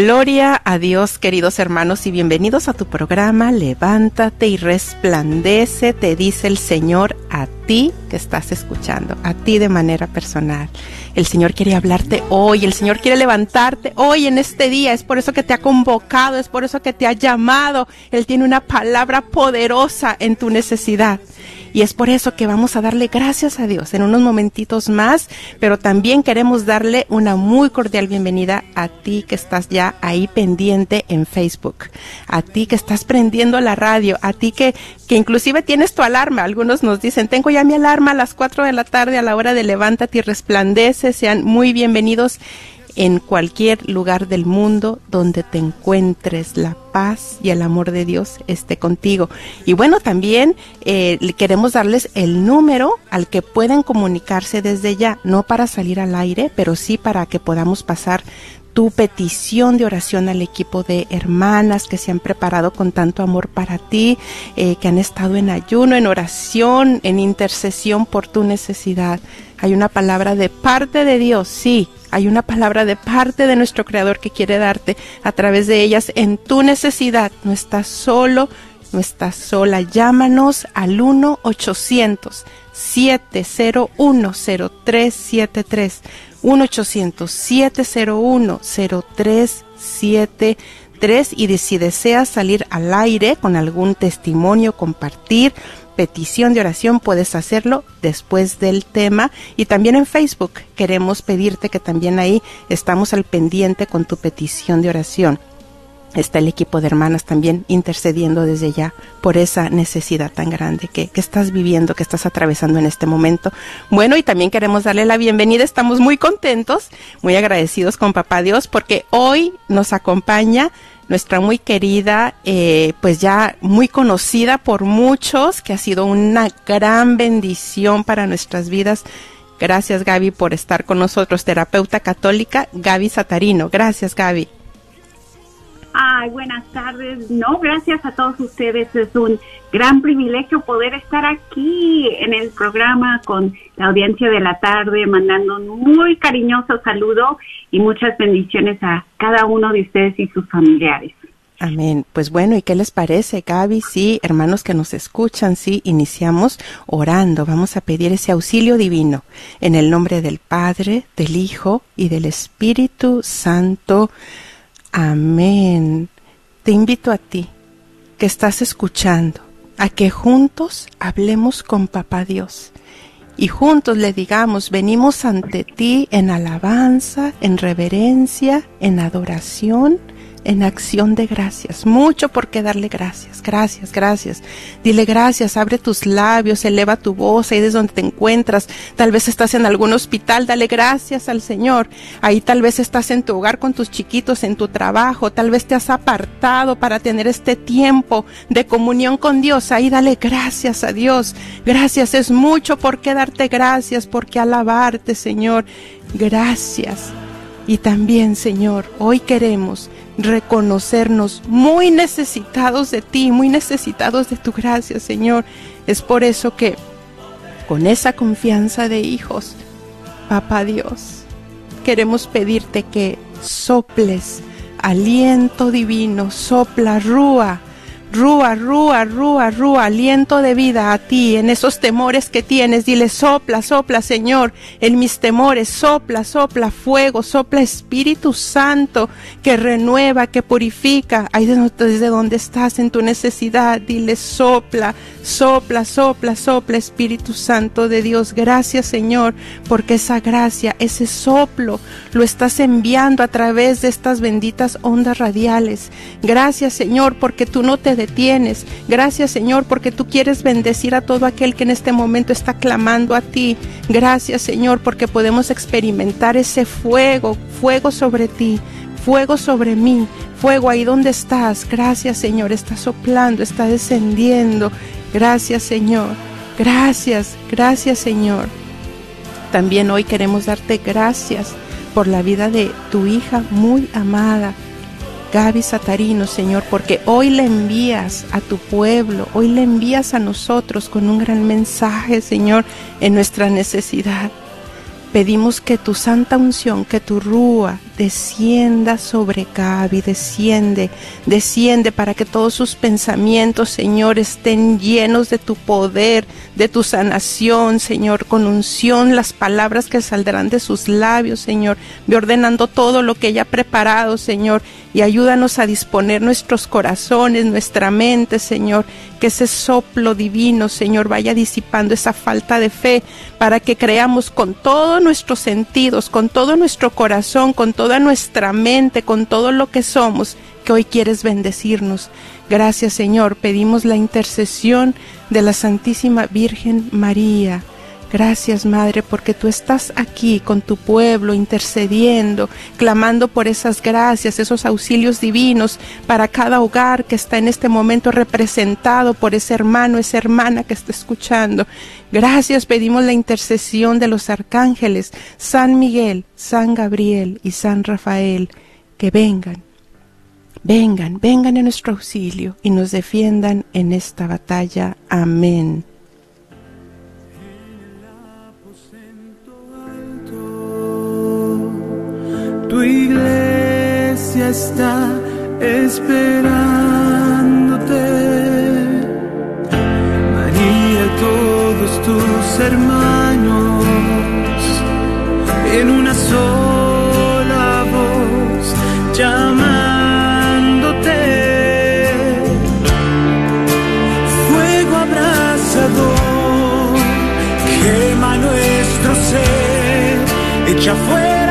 Gloria a Dios, queridos hermanos, y bienvenidos a tu programa Levántate y resplandece, te dice el Señor a ti que estás escuchando, a ti de manera personal. El Señor quiere hablarte hoy, el Señor quiere levantarte hoy en este día, es por eso que te ha convocado, es por eso que te ha llamado. Él tiene una palabra poderosa en tu necesidad. Y es por eso que vamos a darle gracias a Dios en unos momentitos más, pero también queremos darle una muy cordial bienvenida a ti que estás ya ahí pendiente en Facebook, a ti que estás prendiendo la radio, a ti que, que inclusive tienes tu alarma. Algunos nos dicen, tengo ya mi alarma a las 4 de la tarde a la hora de levántate y resplandece. Sean muy bienvenidos en cualquier lugar del mundo donde te encuentres, la paz y el amor de Dios esté contigo. Y bueno, también eh, queremos darles el número al que pueden comunicarse desde ya, no para salir al aire, pero sí para que podamos pasar tu petición de oración al equipo de hermanas que se han preparado con tanto amor para ti, eh, que han estado en ayuno, en oración, en intercesión por tu necesidad. Hay una palabra de parte de Dios, sí, hay una palabra de parte de nuestro Creador que quiere darte a través de ellas en tu necesidad. No estás solo, no estás sola. Llámanos al 1-800-701-0373. 1-800-701-0373. Y si deseas salir al aire con algún testimonio, compartir, petición de oración, puedes hacerlo después del tema. Y también en Facebook queremos pedirte que también ahí estamos al pendiente con tu petición de oración. Está el equipo de hermanas también intercediendo desde ya por esa necesidad tan grande que, que, estás viviendo, que estás atravesando en este momento. Bueno, y también queremos darle la bienvenida. Estamos muy contentos, muy agradecidos con Papá Dios porque hoy nos acompaña nuestra muy querida, eh, pues ya muy conocida por muchos, que ha sido una gran bendición para nuestras vidas. Gracias Gaby por estar con nosotros, terapeuta católica Gaby Satarino. Gracias Gaby. Ay, buenas tardes. No, gracias a todos ustedes. Es un gran privilegio poder estar aquí en el programa con la audiencia de la tarde, mandando un muy cariñoso saludo y muchas bendiciones a cada uno de ustedes y sus familiares. Amén. Pues bueno, ¿y qué les parece, Gaby? Sí, hermanos que nos escuchan, sí, iniciamos orando. Vamos a pedir ese auxilio divino en el nombre del Padre, del Hijo y del Espíritu Santo. Te invito a ti, que estás escuchando, a que juntos hablemos con Papá Dios. Y juntos le digamos, venimos ante ti en alabanza, en reverencia, en adoración, en acción de gracias. Mucho por qué darle gracias, gracias, gracias. Dile gracias, abre tus labios, eleva tu voz ahí desde donde te encuentras. Tal vez estás en algún hospital, dale gracias al Señor. Ahí tal vez estás en tu hogar con tus chiquitos, en tu trabajo, tal vez te has apartado para tener este tiempo de comunión con Dios. Ahí dale gracias a Dios. Gracias, es mucho por qué darte gracias, por qué alabarte, Señor. Gracias. Y también, Señor, hoy queremos reconocernos muy necesitados de ti, muy necesitados de tu gracia, Señor. Es por eso que con esa confianza de hijos, Papá Dios, queremos pedirte que soples aliento divino, sopla rúa Rúa, rúa, rúa, rúa, aliento de vida a ti en esos temores que tienes. Dile, sopla, sopla, Señor, en mis temores, sopla, sopla fuego, sopla Espíritu Santo que renueva, que purifica. Ahí desde donde estás en tu necesidad, dile, sopla, sopla, sopla, sopla, Espíritu Santo de Dios. Gracias, Señor, porque esa gracia, ese soplo, lo estás enviando a través de estas benditas ondas radiales. Gracias, Señor, porque tú no te detienes. Gracias Señor porque tú quieres bendecir a todo aquel que en este momento está clamando a ti. Gracias Señor porque podemos experimentar ese fuego, fuego sobre ti, fuego sobre mí, fuego ahí donde estás. Gracias Señor, está soplando, está descendiendo. Gracias Señor, gracias, gracias Señor. También hoy queremos darte gracias por la vida de tu hija muy amada Gaby Satarino, Señor, porque hoy le envías a tu pueblo, hoy le envías a nosotros con un gran mensaje, Señor, en nuestra necesidad. Pedimos que tu santa unción, que tu rúa descienda sobre Gaby, desciende, desciende para que todos sus pensamientos, Señor, estén llenos de tu poder, de tu sanación, Señor, con unción las palabras que saldrán de sus labios, Señor, ve ordenando todo lo que ella ha preparado, Señor, y ayúdanos a disponer nuestros corazones, nuestra mente, Señor, que ese soplo divino, Señor, vaya disipando esa falta de fe para que creamos con todos nuestros sentidos, con todo nuestro corazón, con toda nuestra mente, con todo lo que somos, que hoy quieres bendecirnos. Gracias, Señor. Pedimos la intercesión de la Santísima Virgen María Gracias, Madre, porque tú estás aquí con tu pueblo, intercediendo, clamando por esas gracias, esos auxilios divinos para cada hogar que está en este momento representado por ese hermano, esa hermana que está escuchando. Gracias, pedimos la intercesión de los arcángeles, San Miguel, San Gabriel y San Rafael, que vengan, vengan, vengan en nuestro auxilio y nos defiendan en esta batalla. Amén. Tu iglesia está esperándote. María, todos tus hermanos, en una sola voz llamándote. Fuego abrasador, quema nuestro ser, echa fuera.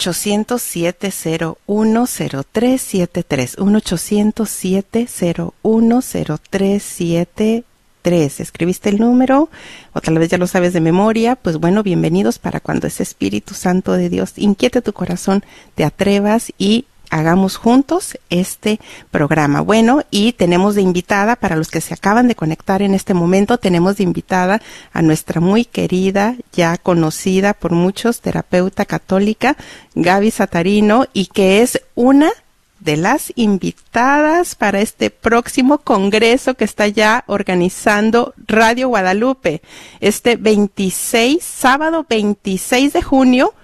1-800-701-0373. 1-800-701-0373. Escribiste el número o tal vez ya lo sabes de memoria. Pues bueno, bienvenidos para cuando ese Espíritu Santo de Dios inquiete tu corazón, te atrevas y hagamos juntos este programa. Bueno, y tenemos de invitada, para los que se acaban de conectar en este momento, tenemos de invitada a nuestra muy querida, ya conocida por muchos, terapeuta católica, Gaby Satarino, y que es una de las invitadas para este próximo congreso que está ya organizando Radio Guadalupe, este 26, sábado 26 de junio,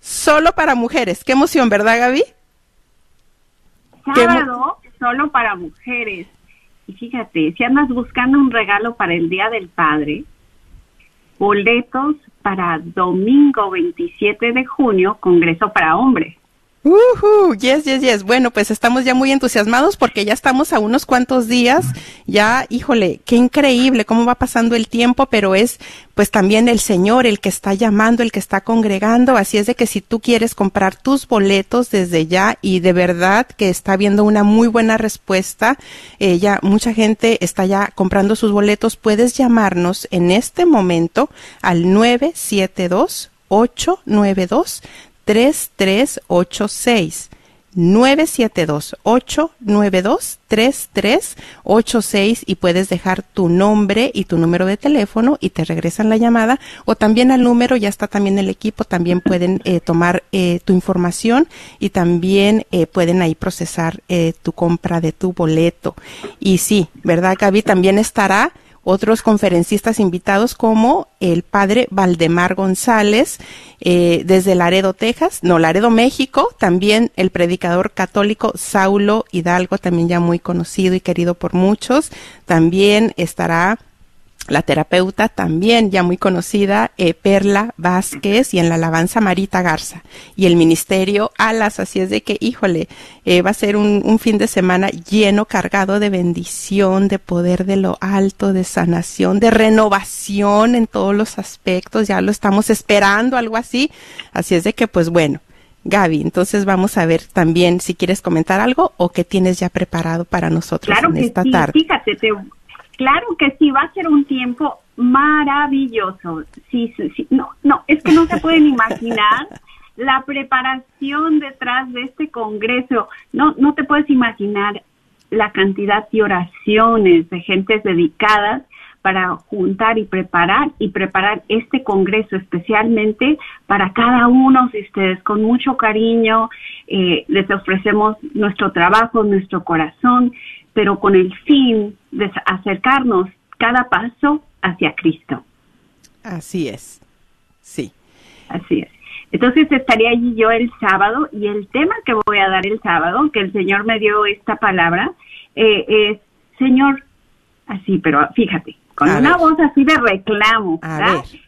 solo para mujeres. Qué emoción, ¿verdad, Gaby? Sábado solo para mujeres. Y fíjate, si andas buscando un regalo para el Día del Padre, boletos para domingo 27 de junio, Congreso para Hombres. Uh, yes, yes, yes. Bueno, pues estamos ya muy entusiasmados porque ya estamos a unos cuantos días. Ya, híjole, qué increíble cómo va pasando el tiempo, pero es pues también el Señor el que está llamando, el que está congregando. Así es de que si tú quieres comprar tus boletos desde ya y de verdad que está habiendo una muy buena respuesta, eh, ya mucha gente está ya comprando sus boletos, puedes llamarnos en este momento al 972 892 3386 972-892-3386 y puedes dejar tu nombre y tu número de teléfono y te regresan la llamada o también al número, ya está también el equipo, también pueden eh, tomar eh, tu información y también eh, pueden ahí procesar eh, tu compra de tu boleto. Y sí, ¿verdad Gaby? También estará otros conferencistas invitados como el padre Valdemar González eh, desde Laredo, Texas, no, Laredo, México, también el predicador católico Saulo Hidalgo, también ya muy conocido y querido por muchos, también estará la terapeuta también ya muy conocida, eh, Perla Vázquez, y en la alabanza Marita Garza, y el ministerio Alas, así es de que, híjole, eh, va a ser un, un, fin de semana lleno, cargado de bendición, de poder de lo alto, de sanación, de renovación en todos los aspectos, ya lo estamos esperando, algo así, así es de que, pues bueno, Gaby, entonces vamos a ver también si quieres comentar algo o qué tienes ya preparado para nosotros claro en esta sí. tarde. Fíjate, te, Claro que sí, va a ser un tiempo maravilloso. Sí, sí, sí. No, no, es que no se pueden imaginar la preparación detrás de este congreso. No, no te puedes imaginar la cantidad de oraciones de gentes dedicadas para juntar y preparar y preparar este congreso especialmente para cada uno de ustedes con mucho cariño. Eh, les ofrecemos nuestro trabajo, nuestro corazón, pero con el fin de acercarnos cada paso hacia Cristo. Así es, sí. Así es. Entonces estaría allí yo el sábado y el tema que voy a dar el sábado, que el Señor me dio esta palabra, eh, es, Señor, así, pero fíjate, con A una ver. voz así de reclamo.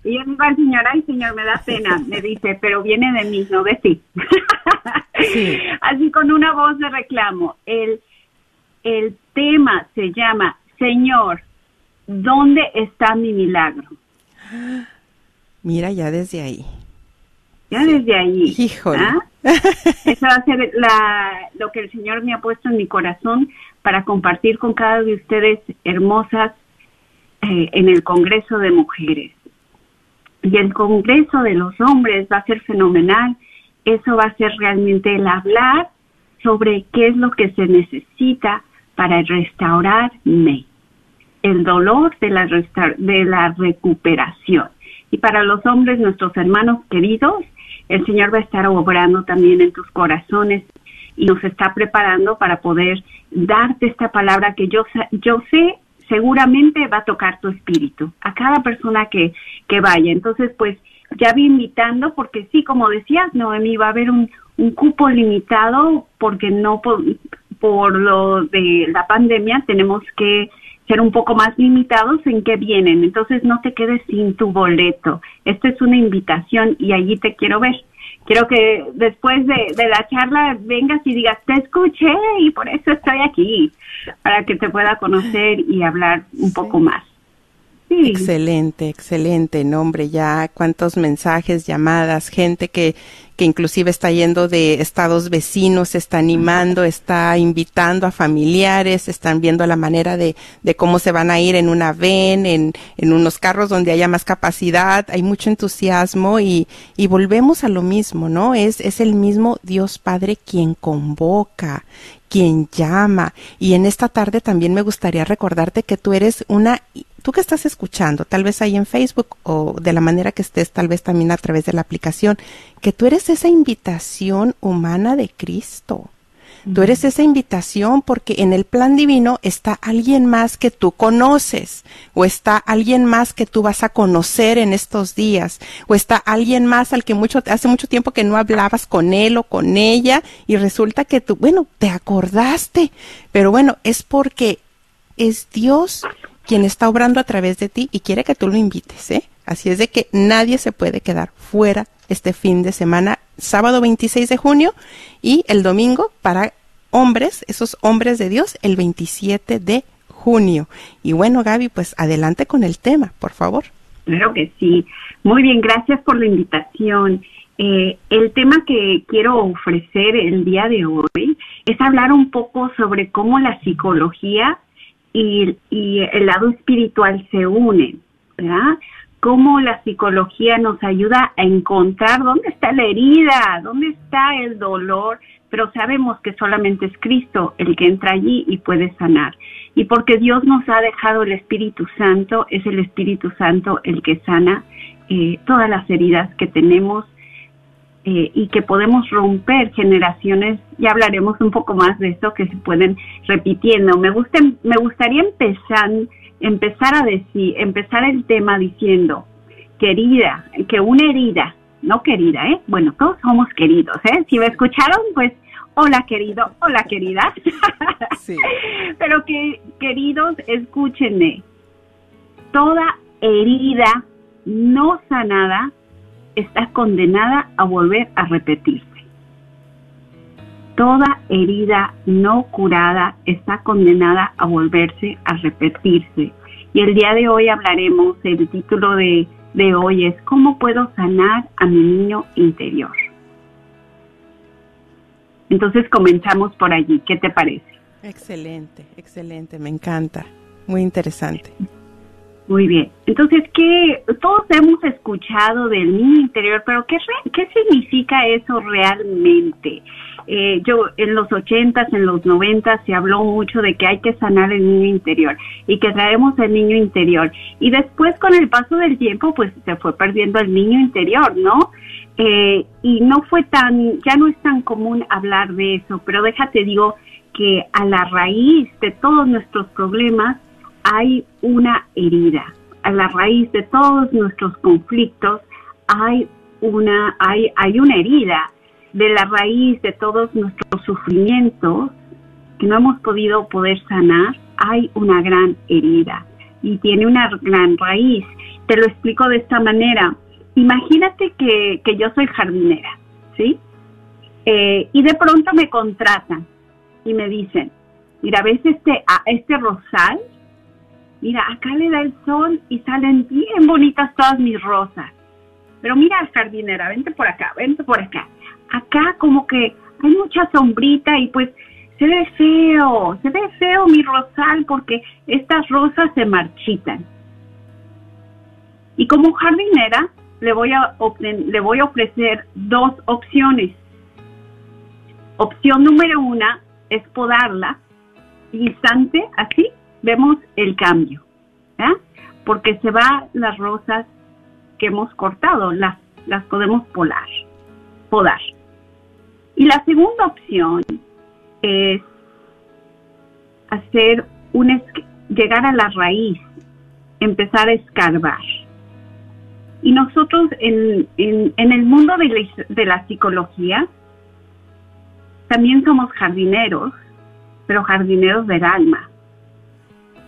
Y yo digo al Señor, ay Señor, me da pena, me dice, pero viene de mí, no de ti. Sí. Así con una voz de reclamo. El, el tema se llama, Señor, ¿dónde está mi milagro? Mira ya desde ahí. Ya desde ahí. Híjole. ¿ah? Eso va a ser la, lo que el Señor me ha puesto en mi corazón para compartir con cada de ustedes hermosas eh, en el Congreso de Mujeres. Y el Congreso de los Hombres va a ser fenomenal. Eso va a ser realmente el hablar sobre qué es lo que se necesita para restaurarme. El dolor de la, de la recuperación. Y para los hombres, nuestros hermanos queridos, el Señor va a estar obrando también en tus corazones y nos está preparando para poder darte esta palabra que yo, yo sé seguramente va a tocar tu espíritu a cada persona que, vaya. Entonces, pues ya vi invitando porque sí, como decías, Noemí, va a haber un, un cupo limitado porque no por, lo de la pandemia tenemos que ser un poco más limitados en qué vienen. Entonces no te quedes sin tu boleto. Esta es una invitación y allí te quiero ver. Quiero que después de, de la charla vengas y digas, te escuché y por eso estoy aquí, para que te pueda conocer y hablar un poco más. Sí. Excelente, excelente, nombre ya cuántos mensajes, llamadas, gente que, que inclusive está yendo de estados vecinos, está animando, está invitando a familiares, están viendo la manera de, de cómo se van a ir en una ven, en, en unos carros donde haya más capacidad, hay mucho entusiasmo y, y volvemos a lo mismo, ¿no? Es, es el mismo Dios Padre quien convoca, quien llama. Y en esta tarde también me gustaría recordarte que tú eres una, tú que estás escuchando, tal vez ahí en Facebook o de la manera que estés, tal vez también a través de la aplicación, que tú eres esa invitación humana de Cristo. Tú eres esa invitación porque en el plan divino está alguien más que tú conoces, o está alguien más que tú vas a conocer en estos días, o está alguien más al que mucho, hace mucho tiempo que no hablabas con él o con ella, y resulta que tú, bueno, te acordaste, pero bueno, es porque es Dios quien está obrando a través de ti y quiere que tú lo invites, ¿eh? Así es de que nadie se puede quedar fuera este fin de semana, sábado 26 de junio y el domingo para hombres, esos hombres de Dios, el 27 de junio. Y bueno, Gaby, pues adelante con el tema, por favor. Claro que sí. Muy bien, gracias por la invitación. Eh, el tema que quiero ofrecer el día de hoy es hablar un poco sobre cómo la psicología y, y el lado espiritual se unen, ¿verdad? Cómo la psicología nos ayuda a encontrar dónde está la herida, dónde está el dolor, pero sabemos que solamente es Cristo el que entra allí y puede sanar. Y porque Dios nos ha dejado el Espíritu Santo, es el Espíritu Santo el que sana eh, todas las heridas que tenemos eh, y que podemos romper generaciones. Ya hablaremos un poco más de esto que se pueden repitiendo. Me gusta, me gustaría empezar, empezar a decir, empezar el tema diciendo querida, que una herida no querida, ¿eh? Bueno, todos somos queridos, ¿eh? Si me escucharon, pues, hola querido, hola querida. Sí. Pero que, queridos, escúchenme. Toda herida no sanada está condenada a volver a repetirse. Toda herida no curada está condenada a volverse a repetirse. Y el día de hoy hablaremos, el título de de hoy es cómo puedo sanar a mi niño interior. Entonces comenzamos por allí. ¿Qué te parece? Excelente, excelente, me encanta. Muy interesante. Muy bien. Entonces, ¿qué? Todos hemos escuchado del niño interior, pero ¿qué, qué significa eso realmente? Eh, yo en los ochentas, en los noventas se habló mucho de que hay que sanar el niño interior y que traemos el niño interior. Y después con el paso del tiempo, pues se fue perdiendo el niño interior, ¿no? Eh, y no fue tan, ya no es tan común hablar de eso, pero déjate digo que a la raíz de todos nuestros problemas hay una herida. A la raíz de todos nuestros conflictos hay una, hay, hay una herida de la raíz de todos nuestros sufrimientos que no hemos podido poder sanar, hay una gran herida y tiene una gran raíz. Te lo explico de esta manera. Imagínate que, que yo soy jardinera, ¿sí? Eh, y de pronto me contratan y me dicen, mira, ¿ves este, a este rosal? Mira, acá le da el sol y salen bien bonitas todas mis rosas. Pero mira, jardinera, vente por acá, vente por acá acá como que hay mucha sombrita y pues se ve feo, se ve feo mi rosal porque estas rosas se marchitan. Y como jardinera le voy a, le voy a ofrecer dos opciones. Opción número una es podarla, instante, así vemos el cambio, porque se van las rosas que hemos cortado, las, las podemos polar, podar. Y la segunda opción es hacer un llegar a la raíz, empezar a escarbar. Y nosotros en, en, el mundo de la, de la psicología también somos jardineros, pero jardineros del alma.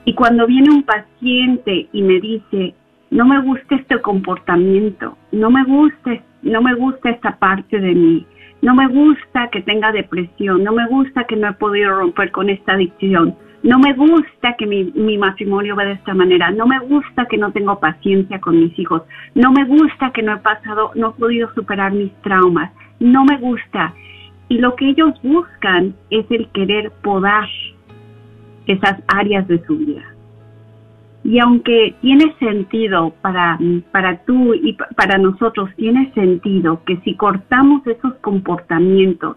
Y cuando viene un paciente y me dice, no me gusta este comportamiento, no me gusta, no me gusta esta parte de mí, no me gusta que tenga depresión, no me gusta que no he podido romper con esta adicción, no me gusta que mi, mi, matrimonio va de esta manera, no me gusta que no tengo paciencia con mis hijos, no me gusta que no he pasado, no he podido superar mis traumas, no me gusta. Y lo que ellos buscan es el querer podar esas áreas de su vida. Y aunque tiene sentido para, para tú y para nosotros, tiene sentido que si cortamos esos comportamientos,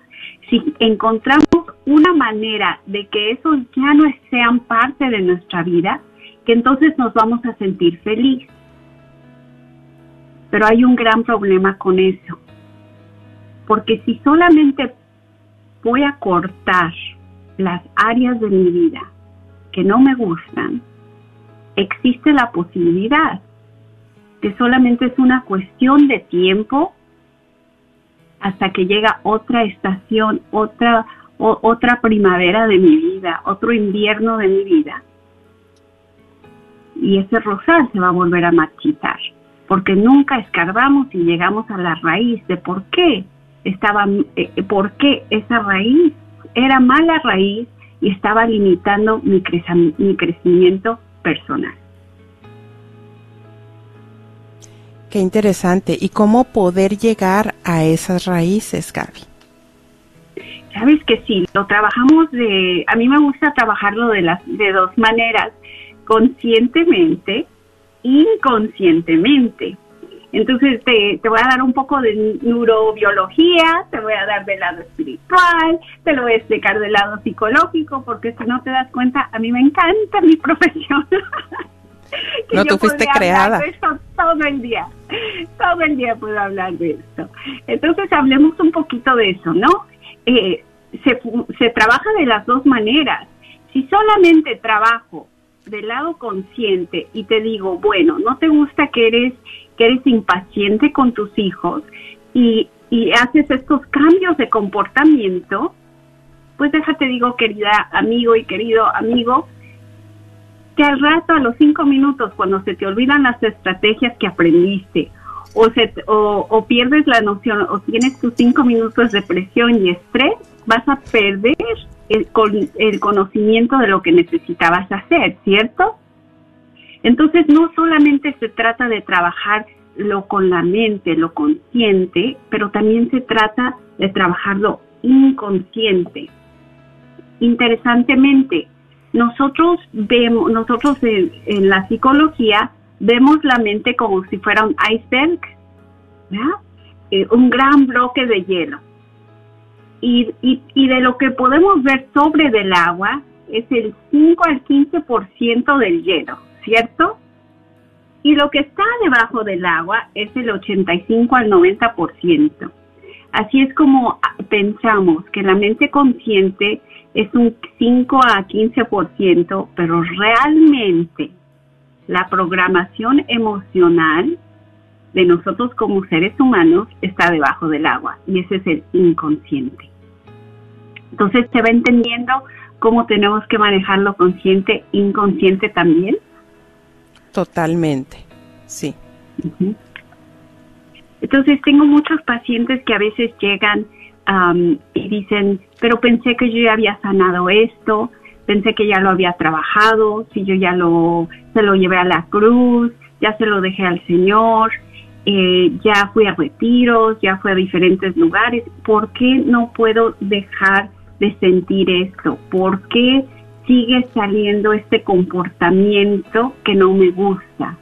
si encontramos una manera de que esos ya no sean parte de nuestra vida, que entonces nos vamos a sentir feliz. Pero hay un gran problema con eso. Porque si solamente voy a cortar las áreas de mi vida que no me gustan, existe la posibilidad que solamente es una cuestión de tiempo hasta que llega otra estación, otra, otra primavera de mi vida, otro invierno de mi vida. Y ese rosal se va a volver a marchitar. porque nunca escarbamos y llegamos a la raíz de por qué estaba, eh, por qué esa raíz era mala raíz y estaba limitando mi, mi crecimiento personal. Qué interesante. ¿Y cómo poder llegar a esas raíces, Gaby? Sabes que sí, lo trabajamos de, a mí me gusta trabajarlo de las de dos maneras, conscientemente, inconscientemente. Entonces te, te, voy a dar un poco de neurobiología, te voy a dar del lado espiritual, te lo voy a explicar del lado psicológico, porque si no te das cuenta, a mí me encanta mi profesión. no, tú fuiste creada. De esto todo el día, todo el día puedo hablar de esto. Entonces hablemos un poquito de eso, ¿no? Eh, se, se trabaja de las dos maneras. Si solamente trabajo del lado consciente y te digo, bueno, no te gusta que eres que eres impaciente con tus hijos y, y haces estos cambios de comportamiento, pues déjate digo, querida amigo y querido amigo, que al rato, a los cinco minutos, cuando se te olvidan las estrategias que aprendiste, o, se, o, pierdes la noción, o tienes tus cinco minutos de presión y estrés, vas a perder el, el conocimiento de lo que necesitabas hacer, ¿cierto? Entonces no solamente se trata de trabajar lo con la mente, lo consciente, pero también se trata de trabajar lo inconsciente. Interesantemente, nosotros vemos, nosotros en, la psicología vemos la mente como si fuera un iceberg, eh, un gran bloque de hielo. Y, y, y de lo que podemos ver sobre del agua es el 5 al 15% del hielo. ¿Cierto? Y lo que está debajo del agua es el 85 al 90%. Así es como pensamos que la mente consciente es un 5 a 15%, pero realmente la programación emocional de nosotros como seres humanos está debajo del agua y ese es el inconsciente. Entonces, ¿se va entendiendo cómo tenemos que manejar lo consciente, inconsciente también? Totalmente, sí. Entonces tengo muchos pacientes que a veces llegan y dicen, pero pensé que yo ya había sanado esto, pensé que ya lo había trabajado, si yo ya lo, se lo llevé a la cruz, ya se lo dejé al Señor, eh, ya fui a retiros, ya fui a diferentes lugares, ¿por qué no puedo dejar de sentir esto? ¿Por qué sigue saliendo este comportamiento que no me gusta.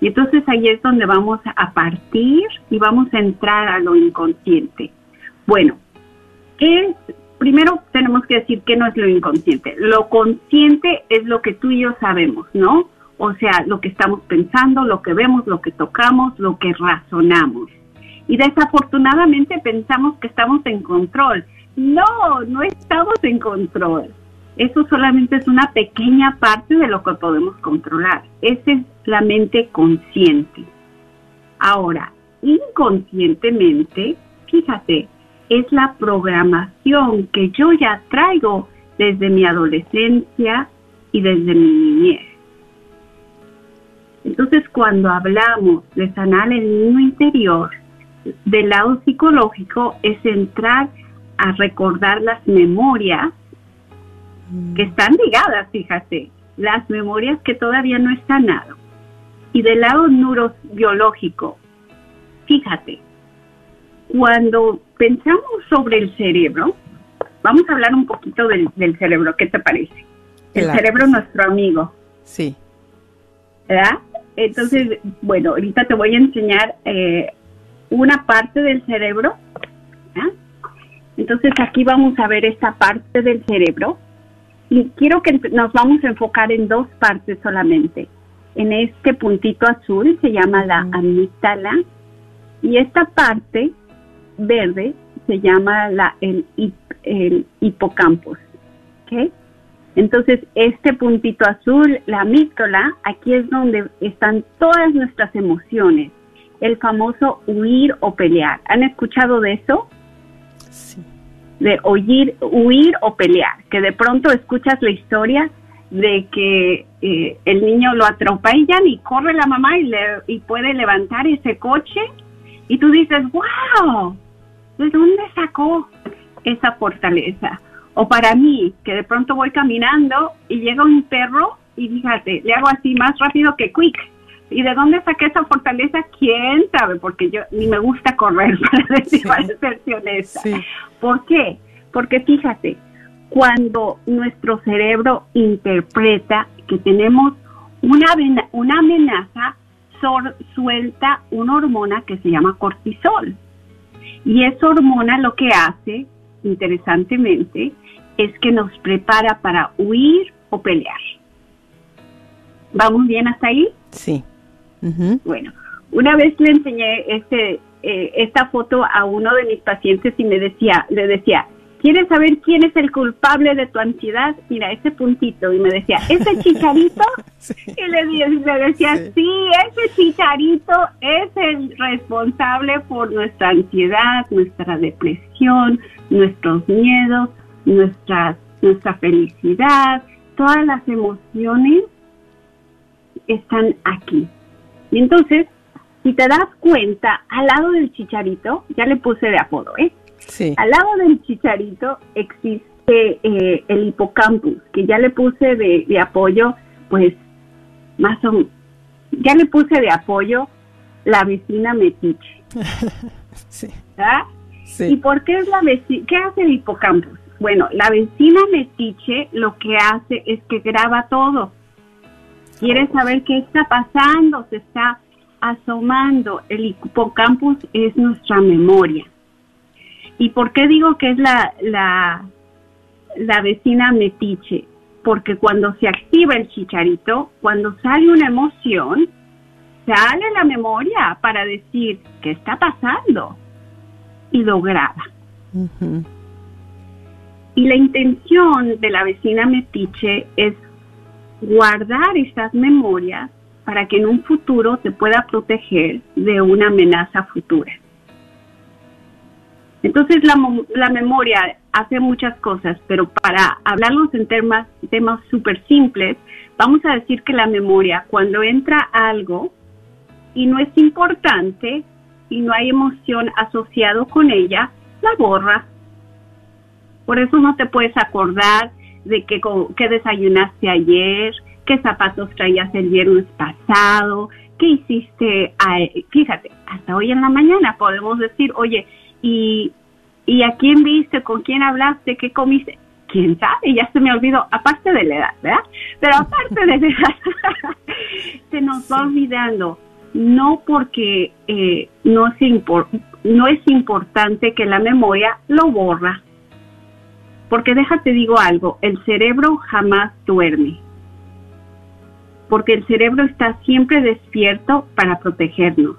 Y entonces ahí es donde vamos a partir y vamos a entrar a lo inconsciente. Bueno, es, primero tenemos que decir que no es lo inconsciente. Lo consciente es lo que tú y yo sabemos, ¿no? O sea, lo que estamos pensando, lo que vemos, lo que tocamos, lo que razonamos. Y desafortunadamente pensamos que estamos en control. No, no estamos en control eso solamente es una pequeña parte de lo que podemos controlar. Esa es la mente consciente. Ahora, inconscientemente, fíjate, es la programación que yo ya traigo desde mi adolescencia y desde mi niñez. Entonces, cuando hablamos de sanar el niño interior, del lado psicológico es entrar a recordar las memorias que están ligadas, fíjate, las memorias que todavía no están sanado. Y del lado neurobiológico, fíjate, cuando pensamos sobre el cerebro, vamos a hablar un poquito del, cerebro, ¿qué te parece? El cerebro es nuestro amigo. Sí. ¿Verdad? Entonces, bueno, ahorita te voy a enseñar eh, una parte del cerebro. Entonces aquí vamos a ver esta parte del cerebro y quiero que nos vamos a enfocar en dos partes solamente. En este puntito azul se llama la amígdala y esta parte verde se llama la, el, el hipocampus. Entonces, este puntito azul, la amígdala, aquí es donde están todas nuestras emociones. El famoso huir o pelear. ¿Han escuchado de eso? Sí de oír, huir o pelear, que de pronto escuchas la historia de que eh, el niño lo atropellan y corre la mamá y, le, y puede levantar ese coche y tú dices, wow, ¿de dónde sacó esa fortaleza? O para mí, que de pronto voy caminando y llega un perro y fíjate, le hago así más rápido que quick. ¿Y de dónde saqué esa fortaleza? ¿Quién sabe? Porque yo ni me gusta correr, para decir, Sí. para ser honesta. Sí. ¿Por qué? Porque fíjate, cuando nuestro cerebro interpreta que tenemos una, una amenaza, suelta una hormona que se llama cortisol. Y esa hormona lo que hace, interesantemente, es que nos prepara para huir o pelear. ¿Vamos bien hasta ahí? Sí. Bueno, una vez le enseñé este, eh, esta foto a uno de mis pacientes y me decía, le decía, ¿quieres saber quién es el culpable de tu ansiedad? Mira, ese puntito. Y me decía, ¿ese chicharito? Sí. Y le, decía, Sí. sí. ese chicharito es el responsable por nuestra ansiedad, nuestra depresión, nuestros miedos, nuestras, nuestra felicidad, todas las emociones están aquí. Y entonces, si te das cuenta, al lado del chicharito, ya le puse de apodo, ¿eh? Sí. Al lado del chicharito existe eh, el hipocampus, que ya le puse de, de apoyo, pues, más o ya le puse de apoyo la vecina metiche, Sí. ¿Y Sí. por qué es la vecina? ¿Qué hace el hipocampus? Bueno, la vecina metiche lo que hace es que graba todo. Quiere saber qué está pasando, se está asomando. El hipocampus es nuestra memoria. ¿Y por qué digo que es la, la, la vecina metiche? Porque cuando se activa el chicharito, cuando sale una emoción, sale la memoria para decir qué está pasando y lo graba. Y la intención de la vecina metiche es guardar esas memorias para que en un futuro te pueda proteger de una amenaza futura. Entonces la, la memoria hace muchas cosas, pero para hablarlos en temas temas súper simples, vamos a decir que la memoria, cuando entra algo y no es importante y no hay emoción asociado con ella, la borra. Por eso no te puedes acordar de qué, qué desayunaste ayer, qué zapatos traías el viernes pasado, qué hiciste, a- fíjate, hasta hoy en la mañana podemos decir, oye, ¿y, ¿y a quién viste, con quién hablaste, qué comiste? ¿Quién sabe? Ya se me olvidó, aparte de la edad, ¿verdad? Pero aparte de la edad, se nos va olvidando, no porque eh, no, es impor- no es importante que la memoria lo borra, porque déjate digo algo, el cerebro jamás duerme. Porque el cerebro está siempre despierto para protegernos.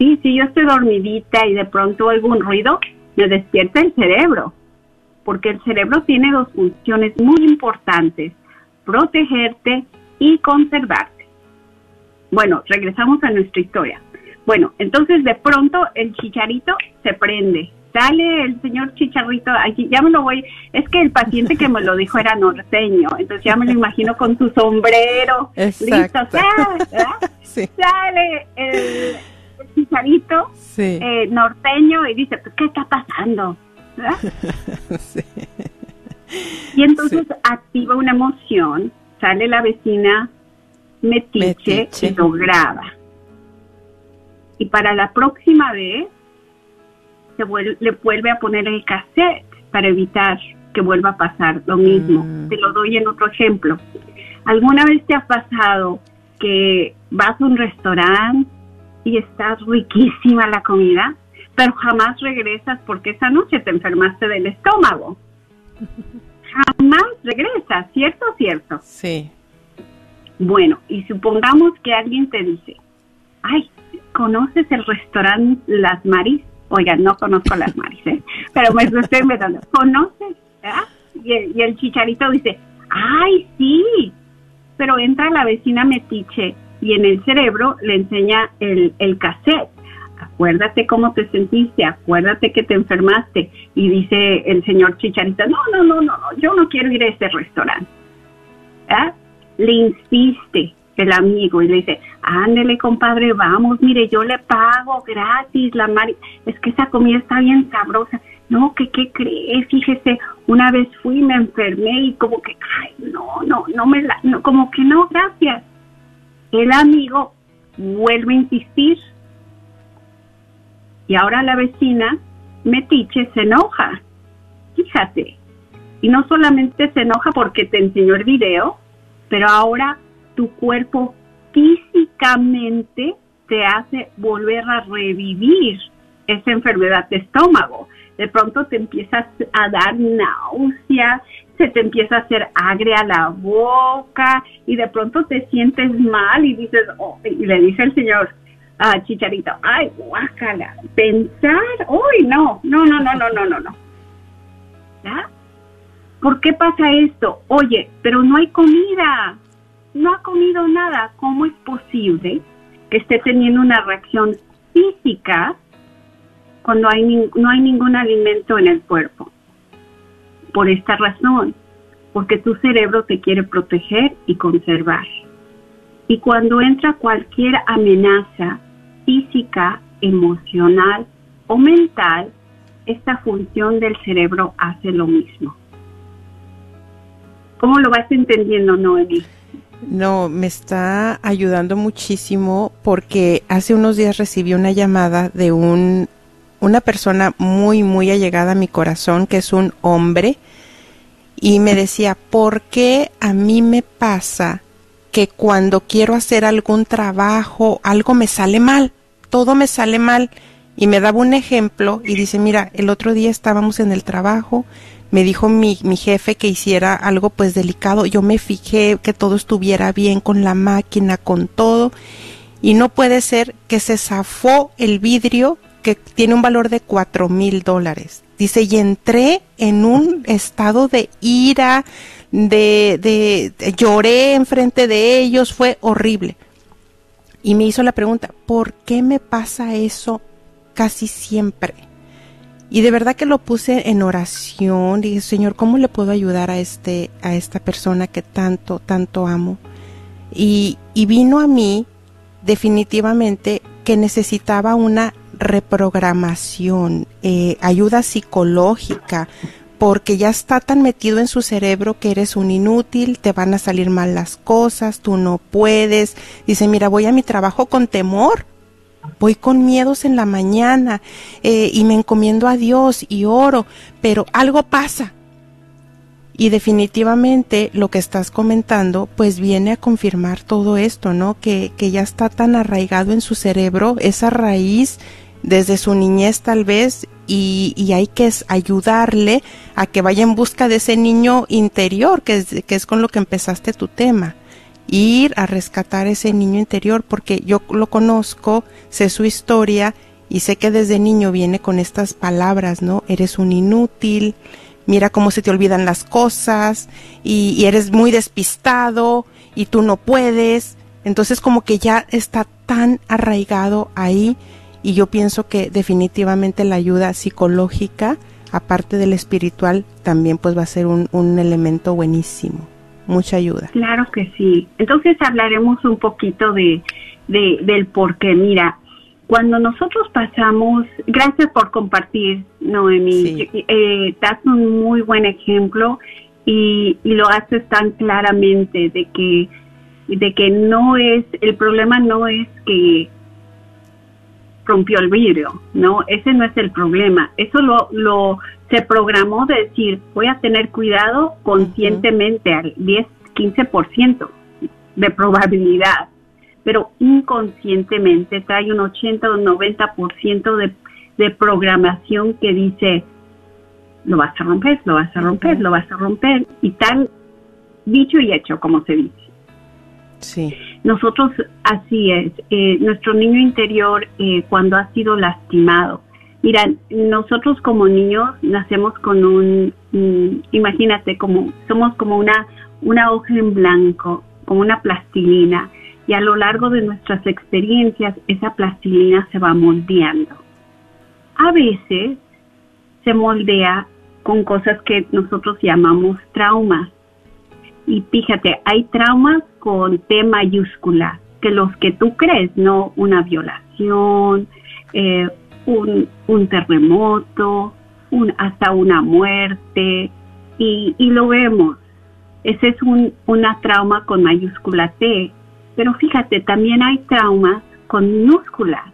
Y si yo estoy dormidita y de pronto oigo un ruido, me despierta el cerebro. Porque el cerebro tiene dos funciones muy importantes, protegerte y conservarte. Bueno, regresamos a nuestra historia. Bueno, entonces de pronto el chicharito se prende. Sale el señor chicharrito, allí, ya me lo voy, es que el paciente que me lo dijo era norteño, entonces ya me lo imagino con su sombrero, Exacto. listo. Sí. sale el, chicharito Sí. eh, norteño y dice, "Pues, ¿qué está pasando? Y entonces activa una emoción, sale la vecina metiche, Metiche. y lo graba. Y para la próxima vez se le vuelve a poner el cassette para evitar que vuelva a pasar lo mismo. Mm. Te lo doy en otro ejemplo. ¿Alguna vez te ha pasado que vas a un restaurante y está riquísima la comida, pero jamás regresas porque esa noche te enfermaste del estómago? Jamás regresas, ¿cierto o cierto? Sí. Bueno, y supongamos que alguien te dice, ay, ¿conoces el restaurante Las Maris? Oigan, no conozco Las Maris, ¿eh? pero me estoy inventando. ¿Conoces? ¿verdad? Y el, y el chicharito dice, ay, sí, pero entra la vecina metiche y en el cerebro le enseña el, el cassette. Acuérdate cómo te sentiste, acuérdate que te enfermaste. Y dice el señor Chicharito, no, no, no, no, yo no quiero ir a ese restaurante. ¿verdad? le insiste el amigo y le dice, ándele compadre, vamos, mire, yo le pago gratis la mari, es que esa comida está bien sabrosa. No, que qué cree, fíjese, una vez fui, me enfermé y como que, ay, no, no, no me la, no, como que no, gracias. El amigo vuelve a insistir y ahora la vecina metiche se enoja. Fíjate. Y no solamente se enoja porque te enseñó el video, pero ahora tu cuerpo físicamente te hace volver a revivir esa enfermedad de estómago. De pronto te empiezas a dar náusea, se te empieza a hacer agria la boca y de pronto te sientes mal y dices, oh, y le dice el señor, ah, Chicharito, ay, guácala, pensar, uy, no, no, no, no, no, no, no, no. ¿Ya? ¿Por qué pasa esto? Oye, pero no hay comida, no ha comido nada, ¿cómo es posible que esté teniendo una reacción física cuando hay no hay ningún alimento en el cuerpo? Por esta razón, porque tu cerebro te quiere proteger y conservar. Y cuando entra cualquier amenaza física, emocional o mental, esta función del cerebro hace lo mismo. ¿Cómo lo vas entendiendo, Noemi? No, me está ayudando muchísimo porque hace unos días recibí una llamada de un una persona muy muy allegada a mi corazón que es un hombre y me decía, "¿Por qué a mí me pasa que cuando quiero hacer algún trabajo, algo me sale mal, todo me sale mal. Y me daba un ejemplo y dice, mira, el otro día estábamos en el trabajo, me dijo mi, mi jefe que hiciera algo pues delicado, yo me fijé que todo estuviera bien con la máquina, con todo, y no puede ser que se zafó el vidrio que tiene un valor de cuatro mil dólares. Dice, y entré en un estado de ira, de, de, lloré enfrente de ellos, fue horrible. Y me hizo la pregunta, ¿por qué me pasa eso casi siempre? Y de verdad que lo puse en oración, dije, Señor, ¿cómo le puedo ayudar a este, a esta persona que tanto, tanto amo? Y, y vino a mí definitivamente que necesitaba una reprogramación, eh, ayuda psicológica, porque ya está tan metido en su cerebro que eres un inútil, te van a salir mal las cosas, tú no puedes. Dice, mira, voy a mi trabajo con temor, voy con miedos en la mañana eh, y me encomiendo a Dios y oro, pero algo pasa. Y definitivamente lo que estás comentando pues viene a confirmar todo esto, ¿no? Que, que ya está tan arraigado en su cerebro esa raíz desde su niñez tal vez y, y, hay que ayudarle a que vaya en busca de ese niño interior, que es, que es con lo que empezaste tu tema. Ir a rescatar ese niño interior, porque yo lo conozco, sé su historia y sé que desde niño viene con estas palabras, ¿no? Eres un inútil, mira cómo se te olvidan las cosas y, eres muy despistado y tú no puedes. Entonces como que ya está tan arraigado ahí y yo pienso que definitivamente la ayuda psicológica, aparte del espiritual, también pues va a ser un, un elemento buenísimo. Mucha ayuda. Claro que sí. Entonces hablaremos un poquito de, de del por qué. Mira, cuando nosotros pasamos, gracias por compartir, Noemi, eh, das un muy buen ejemplo y, y, lo haces tan claramente de que de que no es el problema no es que rompió el vidrio, ¿no? Ese no es el problema. Eso lo, lo se programó de decir, voy a tener cuidado conscientemente al 10, 15% de probabilidad, pero inconscientemente trae un 80 o 90% de, de programación que dice, lo vas a romper, lo vas a romper, lo vas a romper, y tal dicho y hecho, como se dice. Sí. Nosotros, así es, eh, nuestro niño interior eh, cuando ha sido lastimado. Mira, nosotros como niños nacemos con un, imagínate, como somos como una, una hoja en blanco, como una plastilina, y a lo largo de nuestras experiencias esa plastilina se va moldeando. A veces se moldea con cosas que nosotros llamamos traumas Y fíjate, hay traumas con T mayúscula, que los que tú crees, no una violación, eh, un, un, terremoto, hasta una muerte, y, y lo vemos. Ese es un, una trauma con mayúscula T. Pero fíjate, también hay traumas con minúsculas,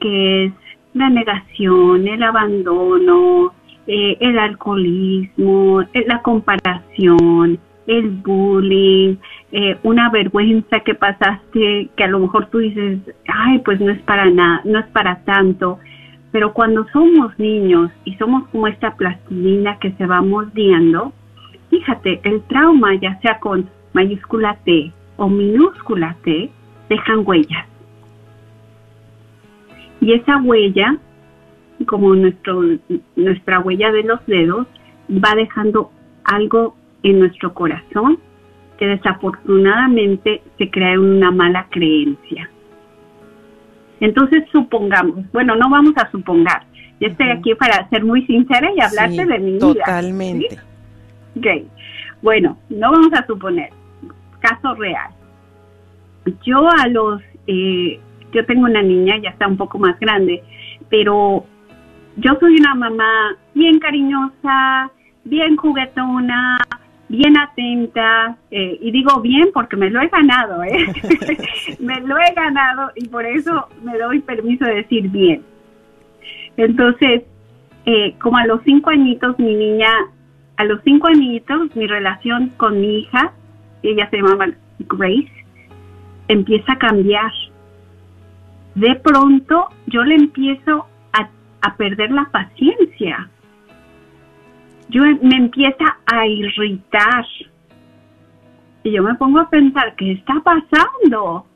que es la negación, el abandono, eh, el alcoholismo, eh, la comparación, el bullying, eh, una vergüenza que pasaste que a lo mejor tú dices, ay, pues no es para nada, no es para tanto. Pero cuando somos niños y somos como esta plastilina que se va moldeando, fíjate, el trauma, ya sea con mayúscula T o minúscula T, dejan huellas. Y esa huella, como nuestro, nuestra huella de los dedos, va dejando algo en nuestro corazón que desafortunadamente se crea una mala creencia. Entonces supongamos, bueno, no vamos a suponer, yo estoy aquí para ser muy sincera y hablarte de mi vida. Totalmente. ¿sí? Bueno, no vamos a suponer, caso real. Yo a los eh, yo tengo una niña, ya está un poco más grande, pero yo soy una mamá bien cariñosa, bien juguetona, bien atenta, eh, y digo bien porque me lo he ganado, ¿eh? me lo he ganado y por eso me doy permiso de decir bien. Entonces, eh, como a los cinco añitos, mi niña, a los cinco añitos, mi relación con mi hija, ella se llama Grace, empieza a cambiar de pronto yo le empiezo a, perder la paciencia. Yo me empieza a irritar. Y yo me pongo a pensar, ¿qué está pasando?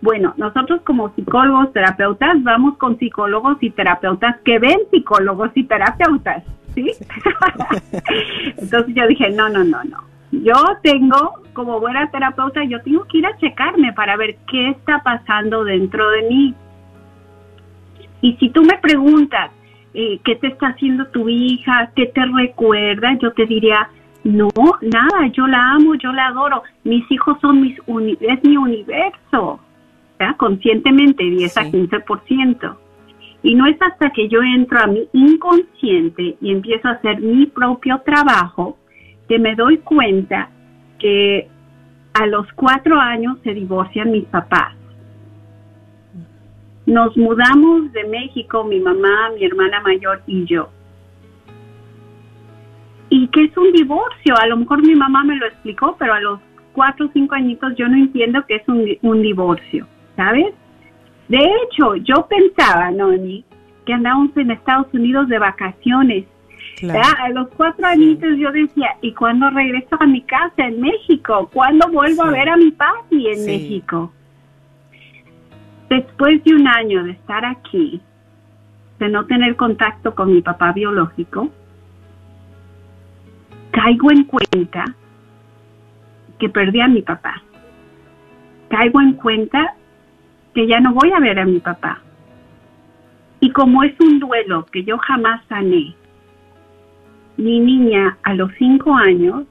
Bueno, nosotros como psicólogos, terapeutas, vamos con psicólogos y terapeutas que ven psicólogos y terapeutas, ¿sí? Entonces yo dije, no, no, no, no. Yo tengo, como buena terapeuta, yo tengo que ir a checarme para ver qué está pasando dentro de mí. Y si tú me preguntas, eh, ¿qué te está haciendo tu hija? ¿Qué te recuerda? Yo te diría, no, nada, yo la amo, yo la adoro. Mis hijos son mis es mi universo, conscientemente 10 a 15%. Y no es hasta que yo entro a mi inconsciente y empiezo a hacer mi propio trabajo que me doy cuenta que a los cuatro años se divorcian mis papás. Nos mudamos de México, mi mamá, mi hermana mayor y yo. ¿Y qué es un divorcio? A lo mejor mi mamá me lo explicó, pero a los cuatro o cinco añitos yo no entiendo qué es un, un divorcio, ¿sabes? De hecho, yo pensaba, Noni, que andábamos en Estados Unidos de vacaciones a los cuatro añitos yo decía, ¿y cuándo regreso a mi casa en México? ¿Cuándo vuelvo a ver a mi papi en México? Después de un año de estar aquí, de no tener contacto con mi papá biológico, caigo en cuenta que perdí a mi papá. Caigo en cuenta que ya no voy a ver a mi papá. Y como es un duelo que yo jamás sané, mi niña a los cinco años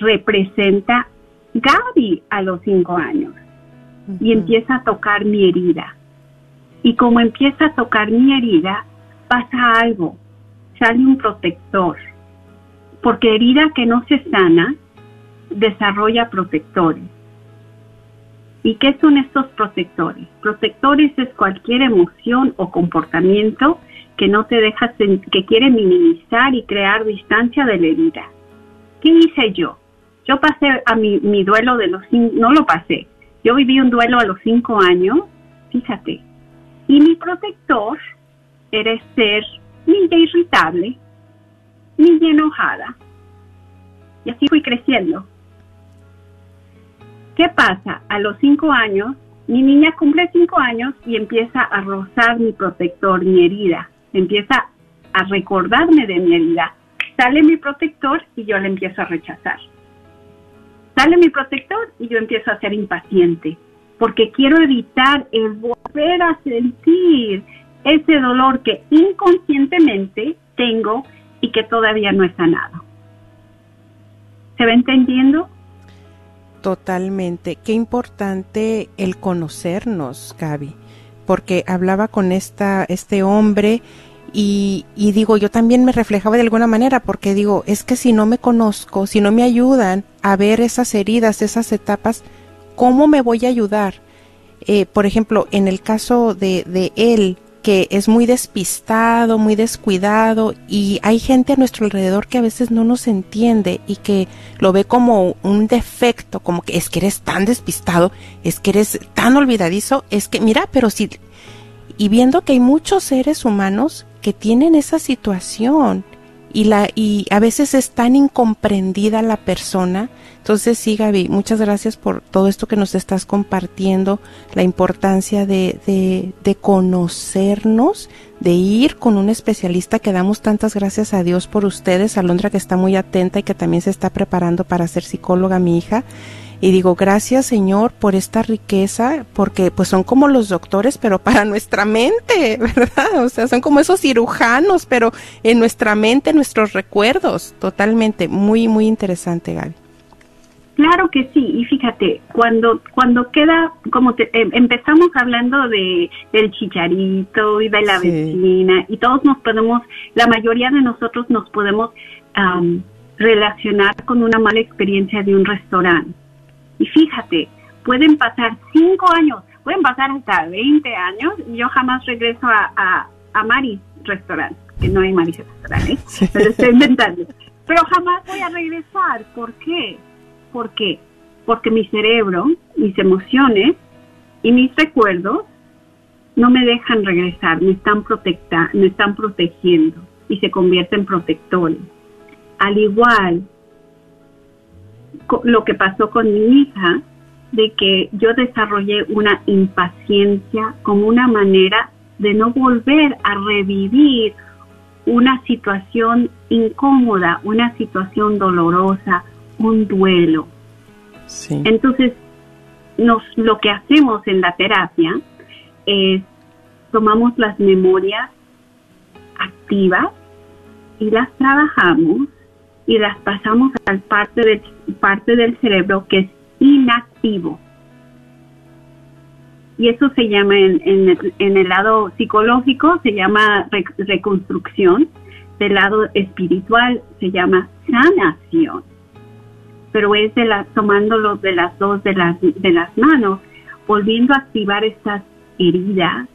representa Gaby a los cinco años y empieza a tocar mi herida. Y como empieza a tocar mi herida, pasa algo, sale un protector, porque herida que no se sana desarrolla protectores. ¿Y qué son estos protectores? Protectores es cualquier emoción o comportamiento que no te deja, que quiere minimizar y crear distancia de la herida. ¿Qué hice yo? Yo pasé a mi, mi duelo de los no lo pasé. Yo viví un duelo a los cinco años, fíjate. Y mi protector era ser niña irritable, niña enojada. Y así fui creciendo. ¿Qué pasa? A los cinco años, mi niña cumple cinco años y empieza a rozar mi protector, mi herida empieza a recordarme de mi herida. Sale mi protector y yo le empiezo a rechazar. Sale mi protector y yo empiezo a ser impaciente, porque quiero evitar el volver a sentir ese dolor que inconscientemente tengo y que todavía no he sanado. ¿Se va entendiendo? Totalmente. Qué importante el conocernos, Gaby, porque hablaba con esta, este hombre y, y, digo, yo también me reflejaba de alguna manera, porque digo, es que si no me conozco, si no me ayudan a ver esas heridas, esas etapas, ¿cómo me voy a ayudar? Eh, por ejemplo, en el caso de, de él, que es muy despistado, muy descuidado y hay gente a nuestro alrededor que a veces no nos entiende y que lo ve como un defecto, como que es que eres tan despistado, es que eres tan olvidadizo, es que mira, pero si y viendo que hay muchos seres humanos que tienen esa situación y la y a veces es tan incomprendida la persona. Entonces sí, Gaby, muchas gracias por todo esto que nos estás compartiendo, la importancia de, de, de conocernos, de ir con un especialista que damos tantas gracias a Dios por ustedes, Alondra que está muy atenta y que también se está preparando para ser psicóloga, mi hija y digo gracias Señor por esta riqueza porque pues son como los doctores pero para nuestra mente, ¿verdad? O sea, son como esos cirujanos pero en nuestra mente, nuestros recuerdos, totalmente, muy, muy interesante Gaby. Claro que sí, y fíjate, cuando cuando queda, como te, em, empezamos hablando de del chicharito y de la vecina, y todos nos podemos, la mayoría de nosotros nos podemos relacionar con una mala experiencia de un restaurante. Y fíjate, pueden pasar cinco años, pueden pasar hasta 20 años y yo jamás regreso a, a, a Maris Restaurant, que no hay Maris Restaurant, ¿eh? me lo estoy inventando. Pero jamás voy a regresar. ¿Por qué? ¿Por qué? Porque mi cerebro, mis emociones y mis recuerdos no me dejan regresar, me están, protecta, me están protegiendo y se convierten en protectores. Al igual lo que pasó con mi hija, de que yo desarrollé una impaciencia como una manera de no volver a revivir una situación incómoda, una situación dolorosa, un duelo. Entonces, nos, lo que hacemos en la terapia es tomamos las memorias activas y las trabajamos y las pasamos al parte del, parte del cerebro que es inactivo. Y eso se llama en, en, el lado psicológico, se llama reconstrucción, del lado espiritual se llama sanación. Pero es de la, tomándolo de las dos de las, de las manos, volviendo a activar estas heridas.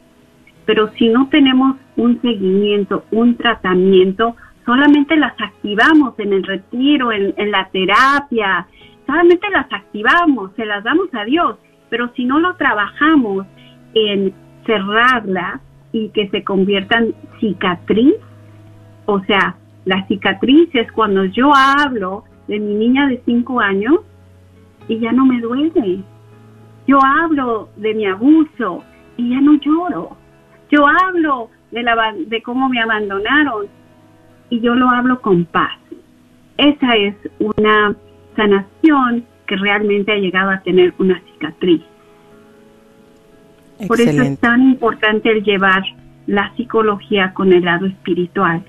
Pero si no tenemos un seguimiento, un tratamiento, solamente las activamos en el retiro, en, la terapia, solamente las activamos, se las damos a Dios, pero si no lo trabajamos en cerrarla y que se conviertan cicatriz, o sea, la cicatriz es cuando yo hablo de mi niña de 5 años y ya no me duele. Yo hablo de mi abuso y ya no lloro. Yo hablo de, la, de cómo me abandonaron y yo lo hablo con paz. Esa es una sanación que realmente ha llegado a tener una cicatriz. Por eso es tan importante el llevar la psicología con el lado espiritual.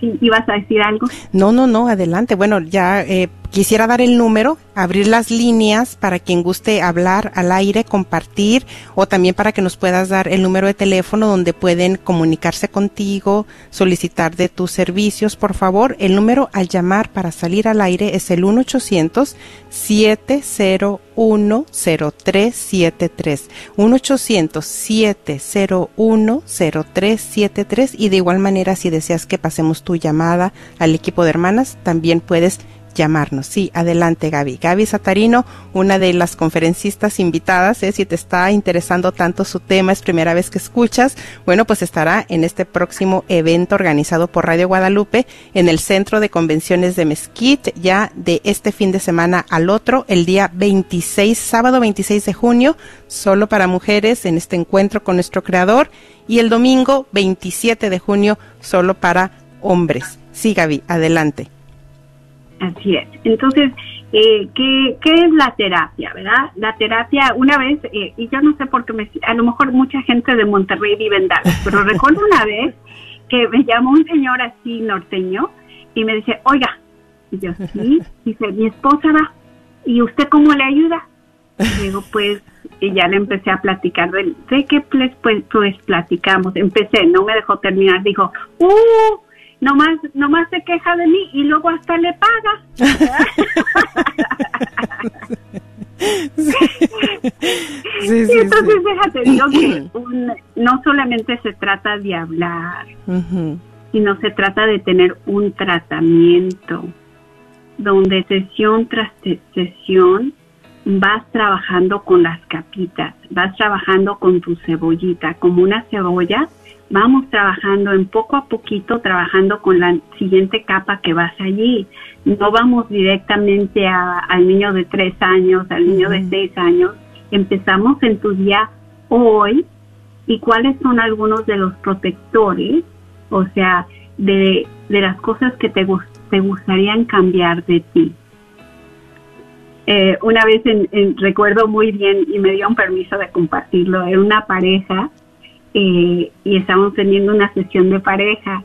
¿Ibas a decir algo? No, no, no, adelante. Bueno, ya eh, Quisiera dar el número, abrir las líneas para quien guste hablar al aire, compartir o también para que nos puedas dar el número de teléfono donde pueden comunicarse contigo, solicitar de tus servicios, por favor. El número al llamar para salir al aire es el 1-800-701-0373. 1-800-701-0373 y de igual manera si deseas que pasemos tu llamada al equipo de hermanas, también puedes llamarnos. Sí, adelante Gaby. Gaby Satarino, una de las conferencistas invitadas, ¿eh? si te está interesando tanto su tema, es primera vez que escuchas, bueno, pues estará en este próximo evento organizado por Radio Guadalupe en el Centro de Convenciones de Mesquite, ya de este fin de semana al otro, el día 26, sábado 26 de junio, solo para mujeres en este encuentro con nuestro creador, y el domingo 27 de junio, solo para hombres. Sí, Gaby, adelante. Así es. Entonces, eh, ¿qué, ¿qué, es la terapia, verdad? La terapia, una vez, eh, y yo no sé por qué, me, a lo mejor mucha gente de Monterrey vive en Dallas, pero recuerdo una vez que me llamó un señor así norteño y me dice, oiga, Y yo, sí. Dice, mi esposa va. ¿Y usted cómo le ayuda? Y digo, pues, y ya le empecé a platicar de, de qué pues, pues, pues platicamos. Empecé, no me dejó terminar. Dijo, ¡uh! Nomás, nomás se queja de mí y luego hasta le paga. Sí, sí, y entonces déjate, digo que un- no solamente se trata de hablar, Ujú. sino se trata de tener un tratamiento donde sesión tras sesión vas trabajando con las capitas, vas trabajando con tu cebollita, como una cebolla, vamos trabajando en poco a poquito, trabajando con la siguiente capa que vas allí. No vamos directamente a- al niño de tres años, al niño de seis años. Empezamos en tu día hoy y cuáles son algunos de los protectores, o sea, de, de las cosas que te, te gustarían cambiar de ti. Eh, una vez en- en- recuerdo muy bien y me dieron permiso de compartirlo, era una pareja eh, y estábamos teniendo una sesión de pareja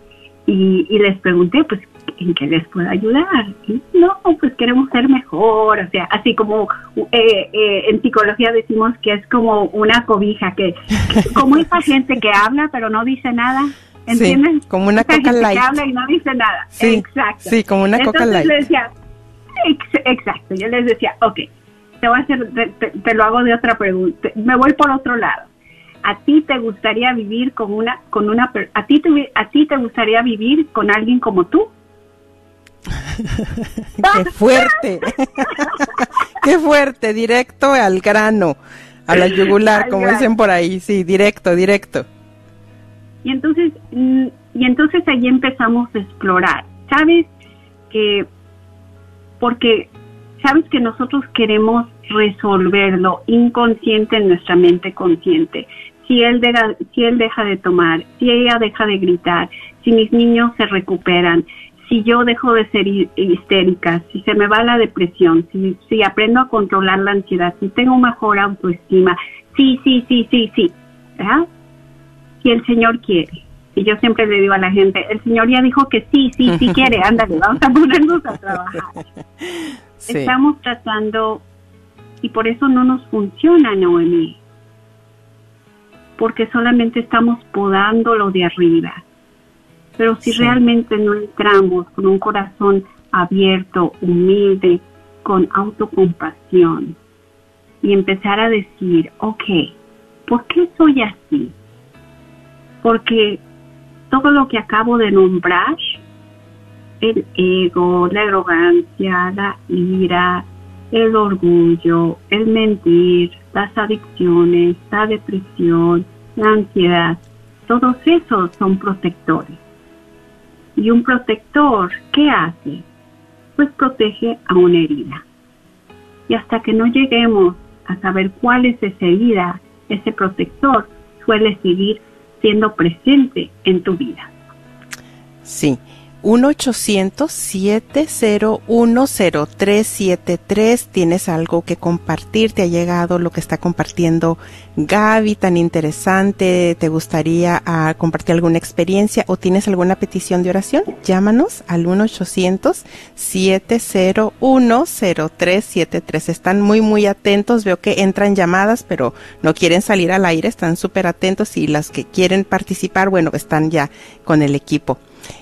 y, y les pregunté, pues, ¿en qué les puedo ayudar? Y, no, pues queremos ser mejor, o sea, así como eh, eh, en psicología decimos que es como una cobija, que, que- como esa gente que habla pero no dice nada, ¿entienden? Sí, como una Esa Coca gente Light. que habla y no dice nada, Sí, exacto. sí, como una Coca Entonces Light. le decía, ex- exacto, yo les decía, ok, te voy a hacer, te lo hago de otra pregunta, me voy por otro lado. ¿A ti te gustaría vivir con una, con una, a ti te, a ti te gustaría vivir con alguien como tú? Qué fuerte. Qué fuerte, directo al grano, a la yugular, como dicen por ahí. Sí, directo, directo. Y entonces, mm, y entonces allí empezamos a explorar. ¿Sabes que, porque, sabes que nosotros queremos resolverlo inconsciente en nuestra mente consciente. Si él, deja, si él deja de tomar, si ella deja de gritar, si mis niños se recuperan, si yo dejo de ser hi- histérica, si se me va la depresión, si, si aprendo a controlar la ansiedad, si tengo mejor autoestima, sí, sí, sí, sí, sí, ¿verdad? si el Señor quiere. Y yo siempre le digo a la gente, el Señor ya dijo que sí, sí, sí quiere, ándale, vamos a ponernos a trabajar. Sí. Estamos tratando, y por eso no nos funciona, Noemí, porque solamente estamos podando lo de arriba. Pero si Sí. realmente no entramos con un corazón abierto, humilde, con autocompasión, y empezar a decir, ok, ¿por qué soy así? Porque todo lo que acabo de nombrar, el ego, la arrogancia, la ira, el orgullo, el mentir, las adicciones, la depresión, la ansiedad, todos esos son protectores. Y un protector, ¿qué hace? Pues protege a una herida. Y hasta que no lleguemos a saber cuál es esa herida, ese protector suele seguir siendo presente en tu vida. Sí. 1-800-701-0373. Tienes algo que compartir. Te ha llegado lo que está compartiendo Gaby, tan interesante. ¿Te gustaría ah, compartir alguna experiencia o tienes alguna petición de oración? Llámanos al 1-800-701-0373. Están muy, muy atentos. Veo que entran llamadas, pero no quieren salir al aire. Están súper atentos y las que quieren participar, bueno, están ya con el equipo.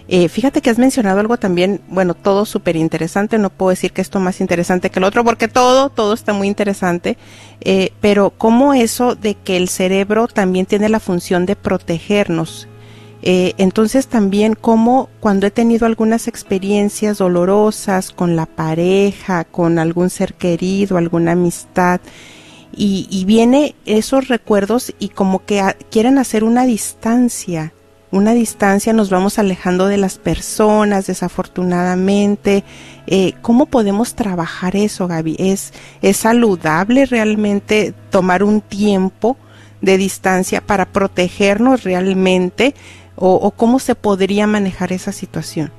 Eh, fíjate que has mencionado algo también, bueno, todo súper interesante, no puedo decir que esto más interesante que el otro, porque todo, todo está muy interesante, eh, pero cómo eso de que el cerebro también tiene la función de protegernos. Eh, entonces también como cuando he tenido algunas experiencias dolorosas con la pareja, con algún ser querido, alguna amistad, y, viene esos recuerdos y como que quieren hacer una distancia, una distancia, nos vamos alejando de las personas, desafortunadamente. Eh, ¿Cómo podemos trabajar eso, Gaby? ¿Es, ¿Es saludable realmente tomar un tiempo de distancia para protegernos realmente? ¿O, o cómo se podría manejar esa situación?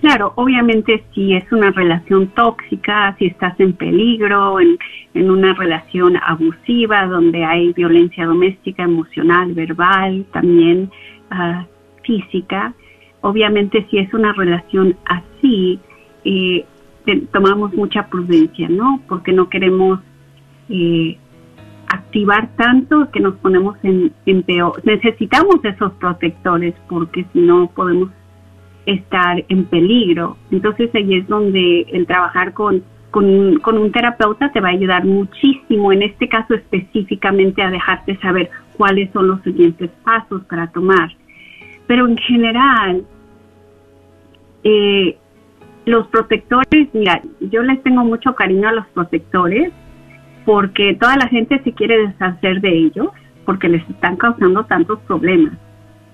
Claro, obviamente si es una relación tóxica, si estás en peligro, en, en una relación abusiva donde hay violencia doméstica, emocional, verbal, también ah, física, obviamente si es una relación así, eh, tomamos mucha prudencia, ¿no? Porque no queremos eh, activar tanto que nos ponemos en, en peor. Necesitamos esos protectores porque si no podemos estar en peligro. Entonces ahí es donde el trabajar con, con, con, un terapeuta te va a ayudar muchísimo, en este caso específicamente a dejarte saber cuáles son los siguientes pasos para tomar. Pero en general, eh, los protectores, mira, yo les tengo mucho cariño a los protectores porque toda la gente se quiere deshacer de ellos porque les están causando tantos problemas.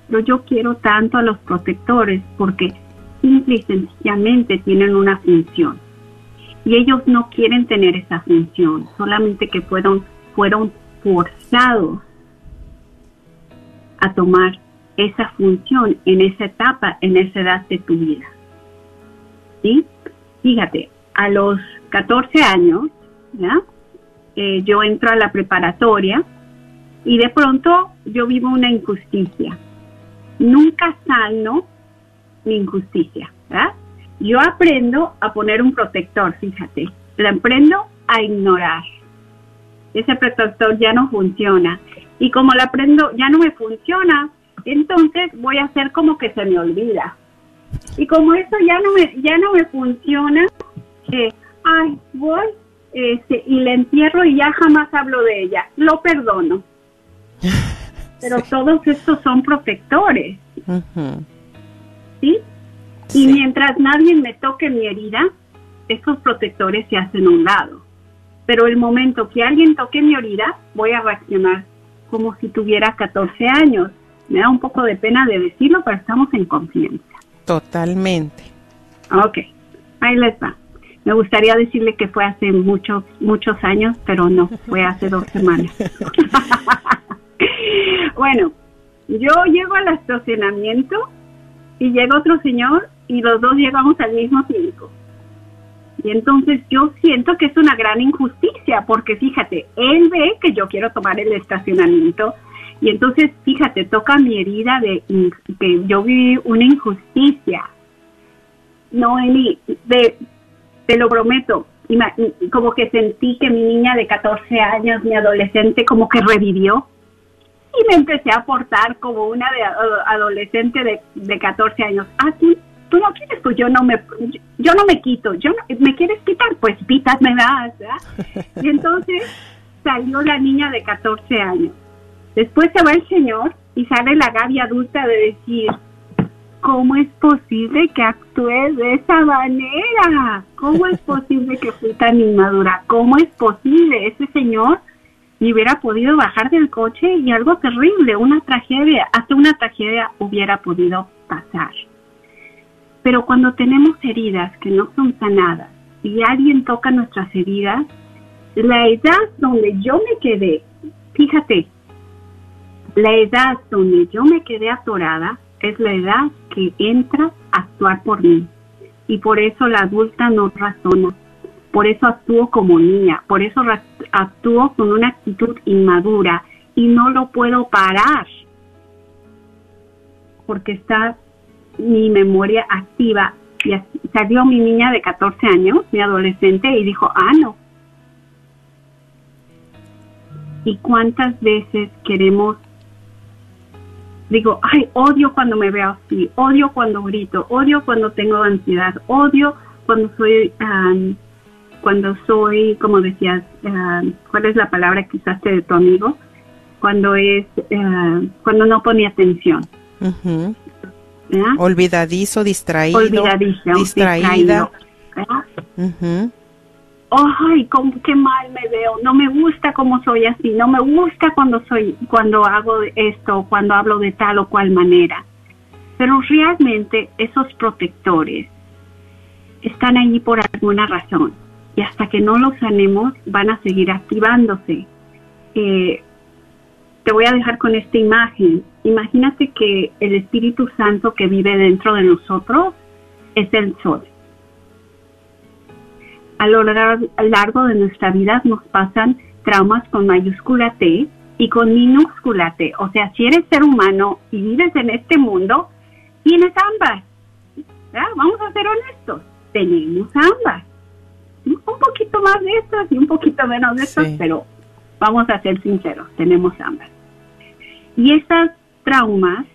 Pero yo quiero tanto a los protectores porque simple y sencillamente tienen una función. Y ellos no quieren tener esa función, solamente que fueron, fueron forzados a tomar esa función en esa etapa, en esa edad de tu vida. ¿Sí? Fíjate, a los 14 años, ¿ya? Eh, yo entro a la preparatoria y de pronto yo vivo una injusticia. Nunca sano mi injusticia, ¿verdad? Yo aprendo a poner un protector, fíjate, lo aprendo a ignorar. Ese protector ya no funciona. Y como lo aprendo, ya no me funciona, entonces voy a hacer como que se me olvida. Y como eso ya no me, ya no me funciona, eh, ay, voy este, y le entierro y ya jamás hablo de ella. Lo perdono. Pero todos estos son protectores. ¿Sí? Y mientras nadie me toque mi herida, esos protectores se hacen a un lado. Pero el momento que alguien toque mi herida, voy a reaccionar como si tuviera 14 años. Me da un poco de pena de decirlo, pero estamos en confianza. Totalmente. Ok, ahí les va. Me gustaría decirle que fue hace muchos, muchos años, pero no, fue hace dos semanas. bueno, yo llego al estacionamiento y llega otro señor y los dos llegamos al mismo tiempo. Y entonces yo siento que es una gran injusticia, porque fíjate, él ve que yo quiero tomar el estacionamiento y entonces, fíjate, toca mi herida de que yo viví una injusticia. No, Eli, de, te lo prometo, como que sentí que mi niña de 14 años, mi adolescente, como que revivió. Y me empecé a portar como una de, adolescente de, de 14 años. Ah, ¿tú, tú no quieres, pues yo no me, yo no me quito. Yo ¿Me quieres quitar? Pues pitas me das. Y entonces salió la niña de 14 años. Después se va el señor y sale la Gaby adulta de decir, ¿cómo es posible que actúes de esa manera? ¿Cómo es posible que fui tan inmadura? ¿Cómo es posible? Ese señor me hubiera podido bajar del coche y algo terrible, una tragedia, hasta una tragedia hubiera podido pasar. Pero cuando tenemos heridas que no son sanadas y alguien toca nuestras heridas, la edad donde yo me quedé, fíjate, la edad donde yo me quedé atorada es la edad que entra a actuar por mí. Y por eso la adulta no razona. Por eso actúo como niña. Por eso actúo con una actitud inmadura. Y no lo puedo parar. Porque está mi memoria activa. Y salió mi niña de 14 años, mi adolescente, y dijo, ah, no. ¿Y cuántas veces queremos digo, ay, odio cuando me veo así, odio cuando grito, odio cuando tengo ansiedad, odio cuando soy, cuando soy, como decías, ¿cuál es la palabra que usaste de tu amigo? Cuando es, cuando no pone atención. Olvidadizo, distraído. Olvidadizo, distraída ay, qué mal me veo, no me gusta cómo soy así, no me gusta cuando soy, cuando hago esto, cuando hablo de tal o cual manera. Pero realmente esos protectores están allí por alguna razón y hasta que no los sanemos van a seguir activándose. Eh, te voy a dejar con esta imagen. Imagínate que el Espíritu Santo que vive dentro de nosotros es el sol a lo largo de nuestra vida nos pasan traumas con mayúscula T y con minúscula T. O sea, si eres ser humano y vives en este mundo, tienes ambas. Vamos a ser honestos. tenemos ambas. Un poquito más de estas y un poquito menos de estas, Sí. pero vamos a ser sinceros, tenemos ambas. Y estas traumas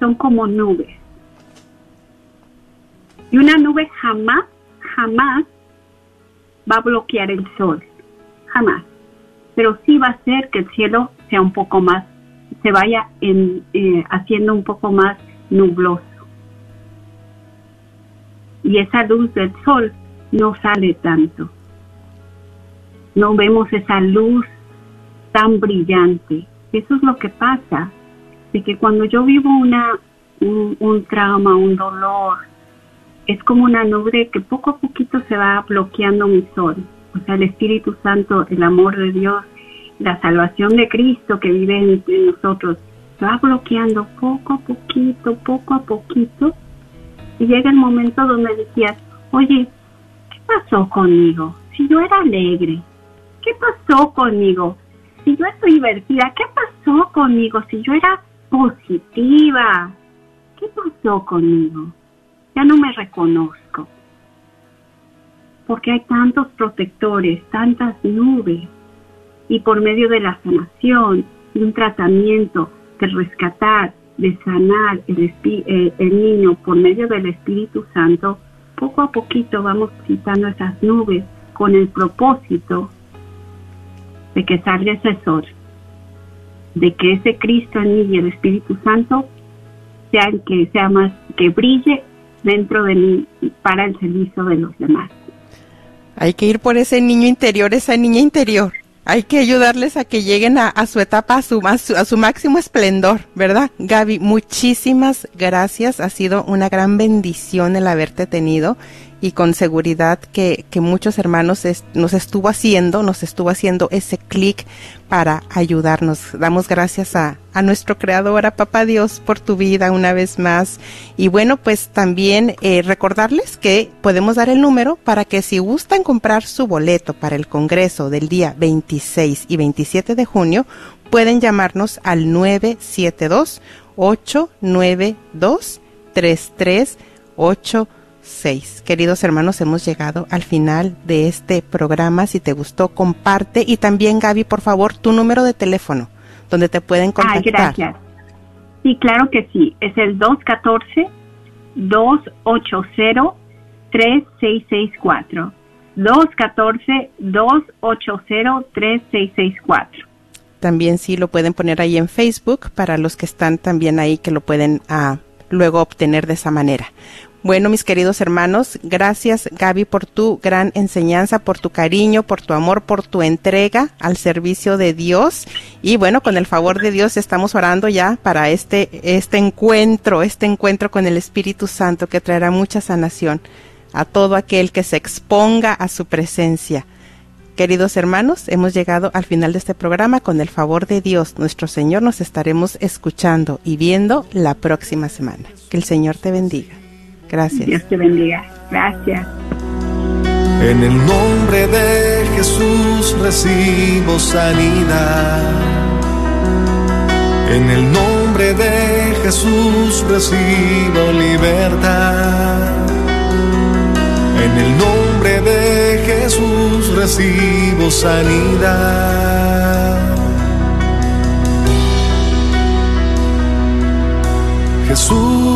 son como nubes. Y una nube jamás, jamás va a bloquear el sol. Jamás. Pero sí va a hacer que el cielo sea un poco más, se vaya en, eh, haciendo un poco más nubloso. Y esa luz del sol no sale tanto. No vemos esa luz tan brillante. Eso es lo que pasa. De que cuando yo vivo una, un, un trauma, un dolor, es como una nube que poco a poquito se va bloqueando mi sol. O sea, el Espíritu Santo, el amor de Dios, la salvación de Cristo que vive en, nosotros, se va bloqueando poco a poquito, poco a poquito. Y llega el momento donde decías, oye, ¿qué pasó conmigo? Si yo era alegre, ¿qué pasó conmigo? Si yo estoy divertida, ¿qué pasó conmigo? Si yo era positiva, ¿qué pasó conmigo? Ya no me reconozco. Porque hay tantos protectores, tantas nubes. Y por medio de la sanación, de un tratamiento, de rescatar, de sanar eh, el niño por medio del Espíritu Santo, poco a poquito vamos quitando esas nubes con el propósito de que salga ese sol, de que ese Cristo en mí y el Espíritu Santo sea el que sea más, que brille dentro de mí para el servicio de los demás. Hay que ir por ese niño interior, esa niña interior. Hay que ayudarles a que lleguen a, su etapa, a su, su, a su máximo esplendor, ¿verdad? Gaby, muchísimas gracias. Ha sido una gran bendición el haberte tenido y con seguridad que, que muchos hermanos nos estuvo haciendo, nos estuvo haciendo ese clic para ayudarnos. Damos gracias a, a nuestro Creador, a Papá Dios, por tu vida una vez más. Y bueno, pues también eh, recordarles que podemos dar el número para que si gustan comprar su boleto para el Congreso del día 26 y 27 de junio, pueden llamarnos al 972 892 3386. Queridos hermanos, hemos llegado al final de este programa. Si te gustó, comparte. Y también, Gaby, por favor, tu número de teléfono, donde te pueden Ay, contactar. gracias. Sí, claro que sí. Es el 214-280-3664. 214-280-3664. También sí lo pueden poner ahí en Facebook para los que están también ahí que lo pueden ah, luego obtener de esa manera. Bueno, mis queridos hermanos, gracias Gaby por tu gran enseñanza, por tu cariño, por tu amor, por tu entrega al servicio de Dios. Y bueno, con el favor de Dios estamos orando ya para este, este encuentro, este encuentro con el Espíritu Santo que traerá mucha sanación a todo aquel que se exponga a su presencia. Queridos hermanos, hemos llegado al final de este programa. Con el favor de Dios, nuestro Señor, nos estaremos escuchando y viendo la próxima semana. Que el Señor te bendiga. Gracias. Dios te bendiga. Gracias. En el nombre de Jesús recibo sanidad. En el nombre de Jesús recibo libertad. En el nombre de Jesús recibo sanidad. Jesús,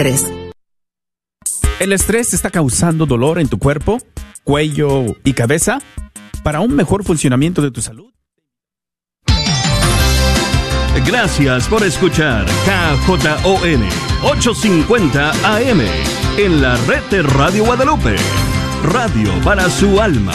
¿El estrés está causando dolor en tu cuerpo, cuello y cabeza? Para un mejor funcionamiento de tu salud. Gracias por escuchar KJON 850 AM en la red de Radio Guadalupe. Radio para su alma.